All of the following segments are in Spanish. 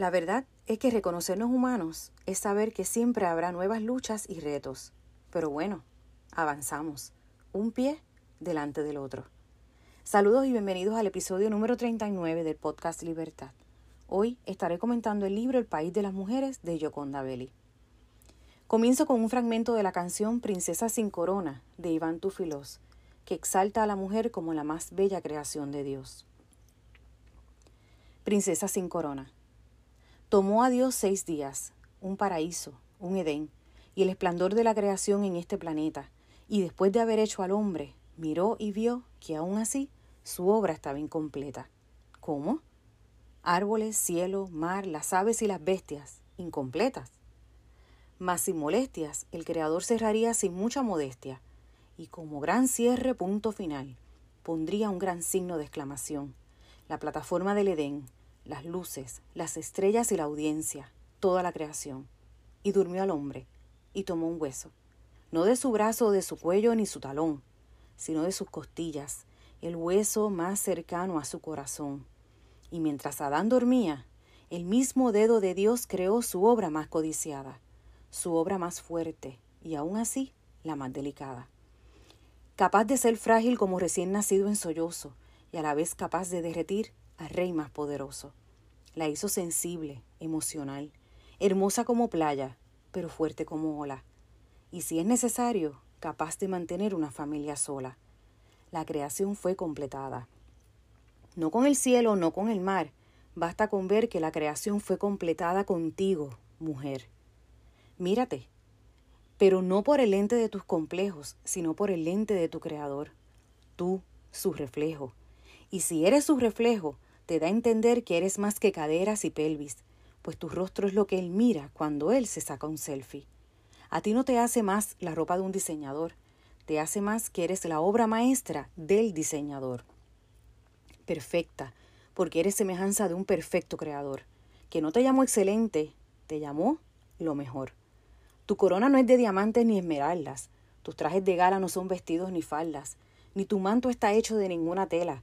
La verdad es que reconocernos humanos es saber que siempre habrá nuevas luchas y retos. Pero bueno, avanzamos, un pie delante del otro. Saludos y bienvenidos al episodio número 39 del podcast Libertad. Hoy estaré comentando el libro El País de las Mujeres de Yoconda Belli. Comienzo con un fragmento de la canción Princesa sin Corona de Iván Tufilos, que exalta a la mujer como la más bella creación de Dios. Princesa sin Corona. Tomó a Dios seis días, un paraíso, un Edén, y el esplendor de la creación en este planeta, y después de haber hecho al hombre, miró y vio que aún así su obra estaba incompleta. ¿Cómo? Árboles, cielo, mar, las aves y las bestias, incompletas. Mas sin molestias, el Creador cerraría sin mucha modestia, y como gran cierre punto final, pondría un gran signo de exclamación, la plataforma del Edén, las luces, las estrellas y la audiencia, toda la creación. Y durmió al hombre, y tomó un hueso, no de su brazo de su cuello ni su talón, sino de sus costillas, el hueso más cercano a su corazón. Y mientras Adán dormía, el mismo dedo de Dios creó su obra más codiciada, su obra más fuerte, y aún así la más delicada. Capaz de ser frágil como recién nacido en sollozo, y a la vez capaz de derretir al rey más poderoso. La hizo sensible, emocional, hermosa como playa, pero fuerte como ola. Y si es necesario, capaz de mantener una familia sola. La creación fue completada. No con el cielo, no con el mar. Basta con ver que la creación fue completada contigo, mujer. Mírate, pero no por el lente de tus complejos, sino por el lente de tu creador. Tú, su reflejo. Y si eres su reflejo, te da a entender que eres más que caderas y pelvis, pues tu rostro es lo que él mira cuando él se saca un selfie. A ti no te hace más la ropa de un diseñador, te hace más que eres la obra maestra del diseñador. Perfecta, porque eres semejanza de un perfecto creador, que no te llamó excelente, te llamó lo mejor. Tu corona no es de diamantes ni esmeraldas, tus trajes de gala no son vestidos ni faldas, ni tu manto está hecho de ninguna tela,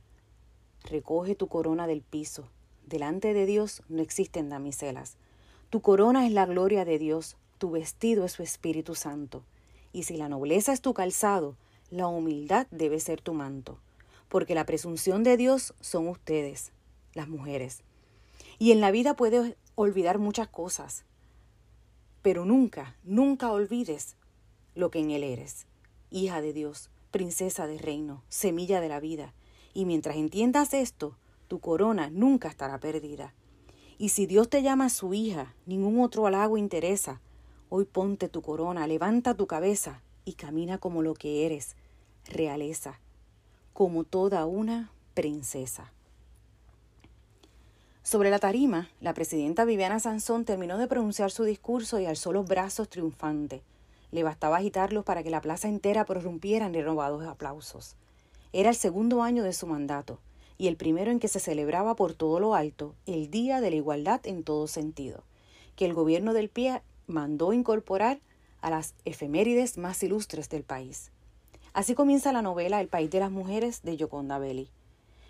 recoge tu corona del piso. Delante de Dios no existen damiselas. Tu corona es la gloria de Dios, tu vestido es su Espíritu Santo. Y si la nobleza es tu calzado, la humildad debe ser tu manto, porque la presunción de Dios son ustedes, las mujeres. Y en la vida puedes olvidar muchas cosas, pero nunca, nunca olvides lo que en Él eres, hija de Dios, princesa de reino, semilla de la vida, y mientras entiendas esto, tu corona nunca estará perdida. Y si Dios te llama su hija, ningún otro halago interesa. Hoy ponte tu corona, levanta tu cabeza y camina como lo que eres, realeza, como toda una princesa. Sobre la tarima, la presidenta Viviana Sansón terminó de pronunciar su discurso y alzó los brazos triunfante. Le bastaba agitarlos para que la plaza entera prorrumpiera en renovados aplausos. Era el segundo año de su mandato y el primero en que se celebraba por todo lo alto el Día de la Igualdad en todo sentido, que el gobierno del PIE mandó incorporar a las efemérides más ilustres del país. Así comienza la novela El País de las Mujeres de Yoconda Belli.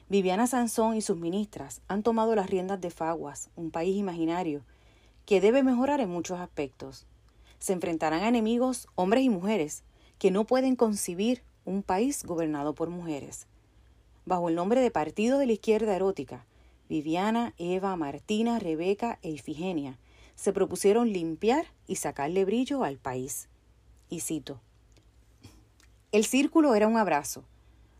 Viviana Sansón y sus ministras han tomado las riendas de Faguas, un país imaginario, que debe mejorar en muchos aspectos. Se enfrentarán a enemigos, hombres y mujeres, que no pueden concebir un país gobernado por mujeres. Bajo el nombre de Partido de la Izquierda Erótica, Viviana, Eva, Martina, Rebeca e Ifigenia se propusieron limpiar y sacarle brillo al país. Y cito, El círculo era un abrazo,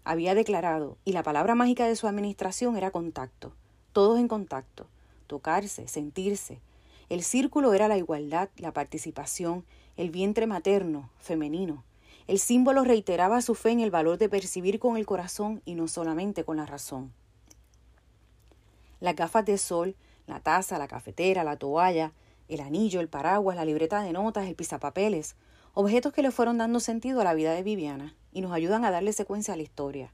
había declarado, y la palabra mágica de su administración era contacto, todos en contacto, tocarse, sentirse. El círculo era la igualdad, la participación, el vientre materno, femenino, el símbolo reiteraba su fe en el valor de percibir con el corazón y no solamente con la razón. Las gafas de sol, la taza, la cafetera, la toalla, el anillo, el paraguas, la libreta de notas, el pizapapeles, objetos que le fueron dando sentido a la vida de Viviana y nos ayudan a darle secuencia a la historia.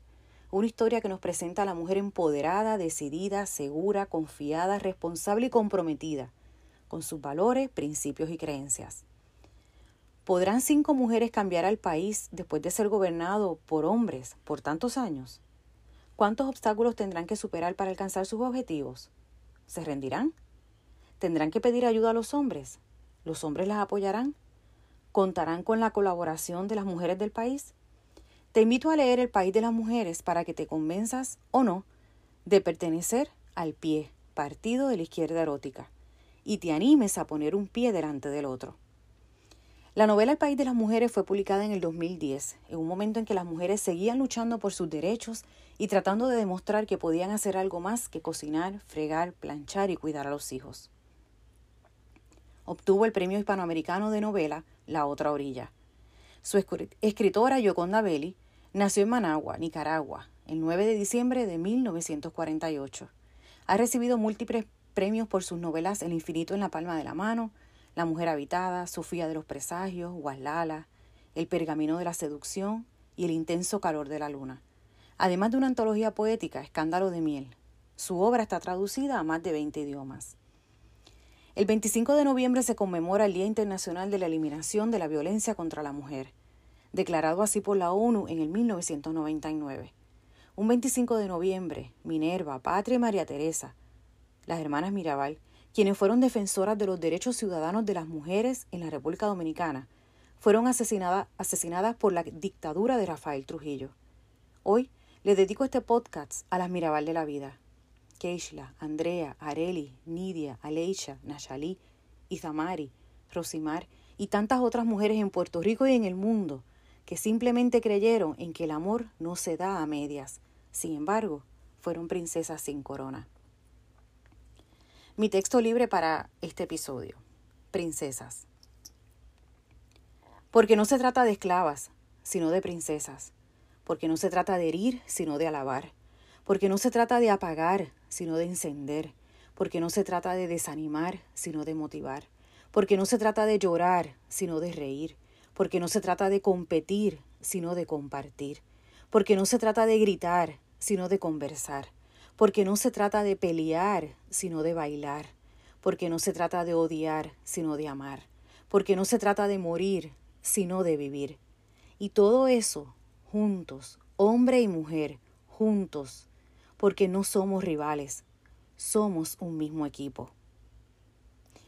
Una historia que nos presenta a la mujer empoderada, decidida, segura, confiada, responsable y comprometida con sus valores, principios y creencias. ¿Podrán cinco mujeres cambiar al país después de ser gobernado por hombres por tantos años? ¿Cuántos obstáculos tendrán que superar para alcanzar sus objetivos? ¿Se rendirán? ¿Tendrán que pedir ayuda a los hombres? ¿Los hombres las apoyarán? ¿Contarán con la colaboración de las mujeres del país? Te invito a leer El País de las Mujeres para que te convenzas o no de pertenecer al pie, partido de la izquierda erótica, y te animes a poner un pie delante del otro. La novela El País de las Mujeres fue publicada en el 2010, en un momento en que las mujeres seguían luchando por sus derechos y tratando de demostrar que podían hacer algo más que cocinar, fregar, planchar y cuidar a los hijos. Obtuvo el premio hispanoamericano de novela La otra orilla. Su escritora Yoconda Belli nació en Managua, Nicaragua, el 9 de diciembre de 1948. Ha recibido múltiples premios por sus novelas El infinito en la palma de la mano, La mujer habitada, Sofía de los presagios, Guaslala, El pergamino de la seducción y El intenso calor de la luna. Además de una antología poética, Escándalo de miel. Su obra está traducida a más de 20 idiomas. El 25 de noviembre se conmemora el Día Internacional de la Eliminación de la Violencia contra la Mujer, declarado así por la ONU en el 1999. Un 25 de noviembre, Minerva, Patria y María Teresa, las hermanas Mirabal, quienes fueron defensoras de los derechos ciudadanos de las mujeres en la República Dominicana, fueron asesinadas, asesinadas por la dictadura de Rafael Trujillo. Hoy le dedico este podcast a las Mirabal de la vida. Keishla, Andrea, Areli, Nidia, Aleisha, Nayali, Izamari, Rosimar y tantas otras mujeres en Puerto Rico y en el mundo que simplemente creyeron en que el amor no se da a medias. Sin embargo, fueron princesas sin corona. Mi texto libre para este episodio. Princesas. Porque no se trata de esclavas, sino de princesas. Porque no se trata de herir, sino de alabar. Porque no se trata de apagar, sino de encender. Porque no se trata de desanimar, sino de motivar. Porque no se trata de llorar, sino de reír porque no se trata de competir, sino de compartir, porque no se trata de gritar, sino de conversar, porque no se trata de pelear, sino de bailar, porque no se trata de odiar, sino de amar, porque no se trata de morir, sino de vivir. Y todo eso, juntos, hombre y mujer, juntos, porque no somos rivales, somos un mismo equipo.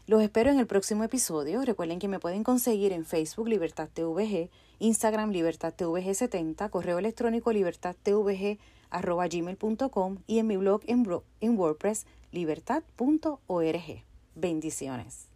Los espero en el próximo episodio. Recuerden que me pueden conseguir en Facebook Libertad TVG, Instagram Libertad TVG 70, correo electrónico libertadtvg arroba gmail.com y en mi blog en, en WordPress libertad.org. Bendiciones.